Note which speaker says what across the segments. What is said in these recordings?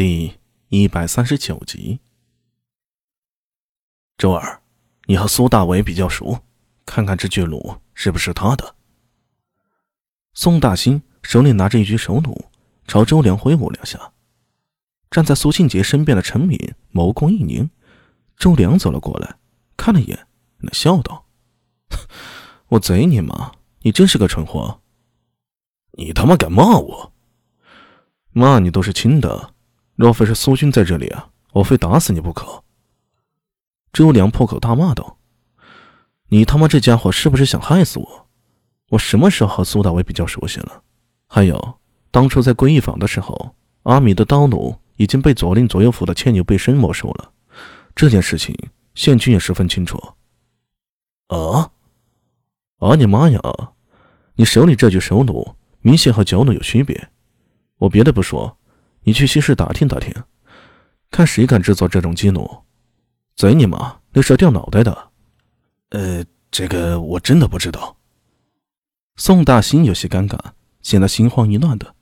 Speaker 1: 第一百三十九集。周儿，你和苏大伟比较熟，看看这巨弩是不是他的？宋大兴手里拿着一具手弩，朝周良挥舞两下。站在苏庆杰身边的陈敏眸光一凝，周良走了过来，看了一眼，那笑道：“我贼你妈！你真是个蠢货！
Speaker 2: 你他妈敢骂我？
Speaker 1: 骂你都是轻的。”若非是苏军在这里啊，我非打死你不可！周良破口大骂道：“你他妈这家伙是不是想害死我？我什么时候和苏大伟比较熟悉了？还有，当初在归义坊的时候，阿米的刀弩已经被左令左右府的牵牛背身没收了，这件事情县军也十分清楚。
Speaker 2: 啊！
Speaker 1: 啊你妈呀！你手里这具手弩明显和脚弩有区别。我别的不说。”你去西市打听打听，看谁敢制作这种机弩？贼你妈，那是要掉脑袋的！
Speaker 2: 呃，这个我真的不知道。
Speaker 1: 宋大兴有些尴尬，显得心慌意乱的。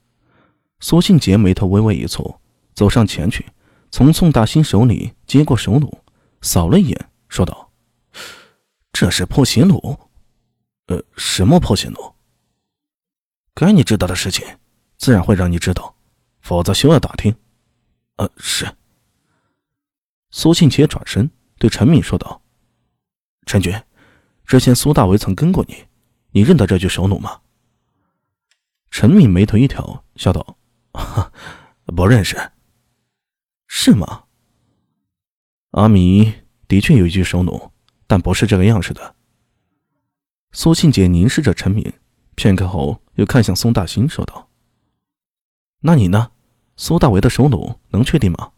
Speaker 1: 苏庆杰眉头微微一蹙，走上前去，从宋大兴手里接过手弩，扫了一眼，说道：“这是破邪弩。
Speaker 2: 呃，什么破邪弩？
Speaker 1: 该你知道的事情，自然会让你知道。”否则休要打听。
Speaker 2: 呃，是。
Speaker 1: 苏庆杰转身对陈敏说道：“陈军，之前苏大为曾跟过你，你认得这具手弩吗？”陈敏眉头一挑，笑道：“
Speaker 2: 不认识。”
Speaker 1: 是吗？阿米的确有一具手弩，但不是这个样式的。苏庆杰凝视着陈敏，片刻后又看向宋大兴，说道：“那你呢？”苏大为的首脑能确定吗？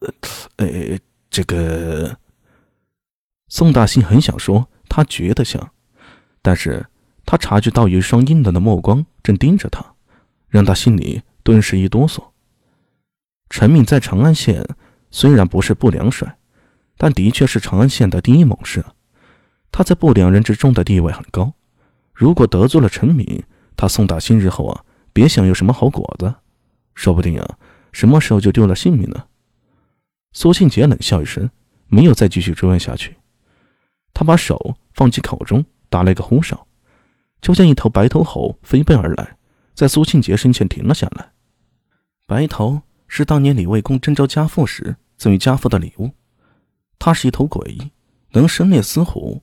Speaker 2: 呃，呃，这个
Speaker 1: 宋大兴很想说他觉得像，但是他察觉到有一双阴冷的目光正盯着他，让他心里顿时一哆嗦。陈敏在长安县虽然不是不良帅，但的确是长安县的第一猛士，他在不良人之中的地位很高。如果得罪了陈敏，他宋大兴日后啊，别想有什么好果子。说不定啊，什么时候就丢了性命呢？苏庆杰冷笑一声，没有再继续追问下去。他把手放进口中，打了一个呼哨，就见一头白头猴飞奔而来，在苏庆杰身前停了下来。白头是当年李卫公征召家父时赠予家父的礼物。它是一头鬼，能生猎死虎，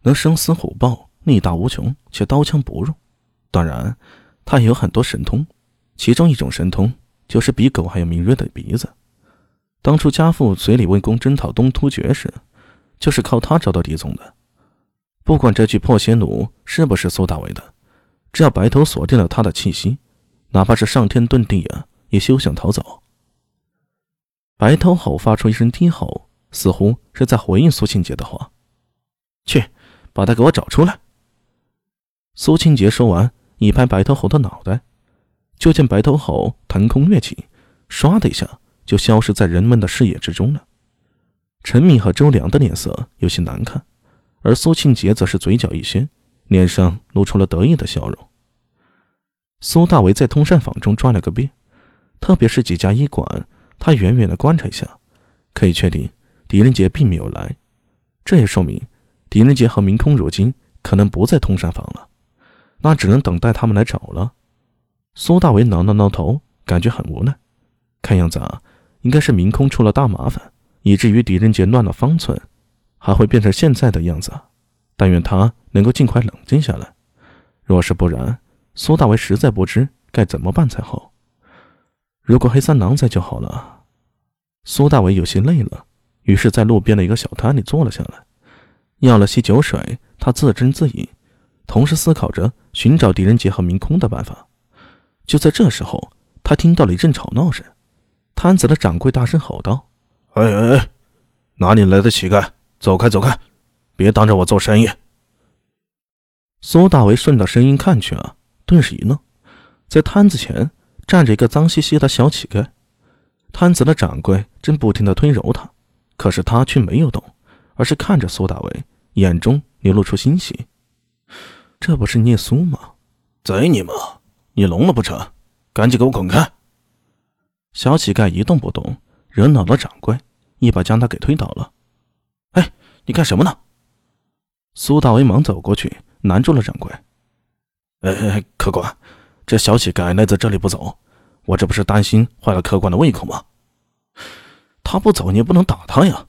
Speaker 1: 能生死虎豹，力大无穷，却刀枪不入。当然，它也有很多神通。其中一种神通就是比狗还要敏锐的鼻子。当初家父随李卫公征讨东突厥时，就是靠他找到地宗的。不管这具破邪弩是不是苏大为的，只要白头锁定了他的气息，哪怕是上天遁地啊，也休想逃走。白头吼发出一声低吼，似乎是在回应苏庆杰的话：“去，把他给我找出来。”苏庆杰说完，一拍白头猴的脑袋。就见白头猴腾空跃起，唰的一下就消失在人们的视野之中了。陈敏和周良的脸色有些难看，而苏庆杰则是嘴角一掀，脸上露出了得意的笑容。苏大为在通山坊中转了个遍，特别是几家医馆，他远远的观察一下，可以确定狄仁杰并没有来。这也说明狄仁杰和明空如今可能不在通山坊了，那只能等待他们来找了。苏大为挠了挠头，感觉很无奈。看样子啊，应该是明空出了大麻烦，以至于狄仁杰乱了方寸，还会变成现在的样子。但愿他能够尽快冷静下来。若是不然，苏大为实在不知该怎么办才好。如果黑三郎在就好了。苏大为有些累了，于是在路边的一个小摊里坐了下来，要了些酒水。他自斟自饮，同时思考着寻找狄仁杰和明空的办法。就在这时候，他听到了一阵吵闹声。摊子的掌柜大声吼道：“
Speaker 2: 哎哎哎，哪里来的乞丐？走开走开，别挡着我做生意！”
Speaker 1: 苏大为顺着声音看去啊，顿时一愣，在摊子前站着一个脏兮兮的小乞丐。摊子的掌柜正不停的推揉他，可是他却没有动，而是看着苏大为，眼中流露出欣喜。这不是聂苏吗？
Speaker 2: 贼你妈！你聋了不成？赶紧给我滚开！
Speaker 1: 小乞丐一动不动，惹恼了掌柜，一把将他给推倒了。哎，你干什么呢？苏大为忙走过去，拦住了掌柜。
Speaker 2: 哎哎，客官，这小乞丐赖在这里不走，我这不是担心坏了客官的胃口吗？
Speaker 1: 他不走，你也不能打他呀。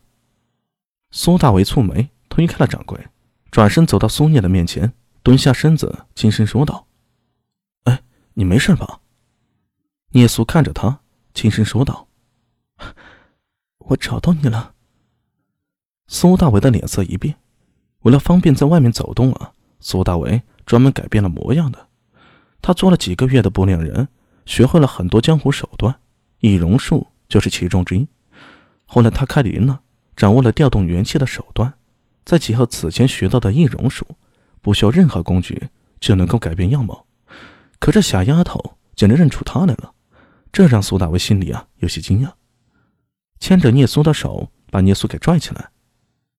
Speaker 1: 苏大为蹙眉，推开了掌柜，转身走到苏念的面前，蹲下身子，轻声说道：“，你没事吧？”聂苏看着他。轻声说道：“我找到你了。”苏大为的脸色一变，为了方便在外面走动啊，苏大为专门改变了模样的。他做了几个月的不良人，学会了很多江湖手段，易容术就是其中之一。后来他开灵了，掌握了调动元气的手段，再结合此前学到的易容术，不需要任何工具就能够改变样貌。可这小丫头竟然认出他来了。这让苏大为心里啊有些惊讶，牵着聂苏的手，把聂苏给拽起来。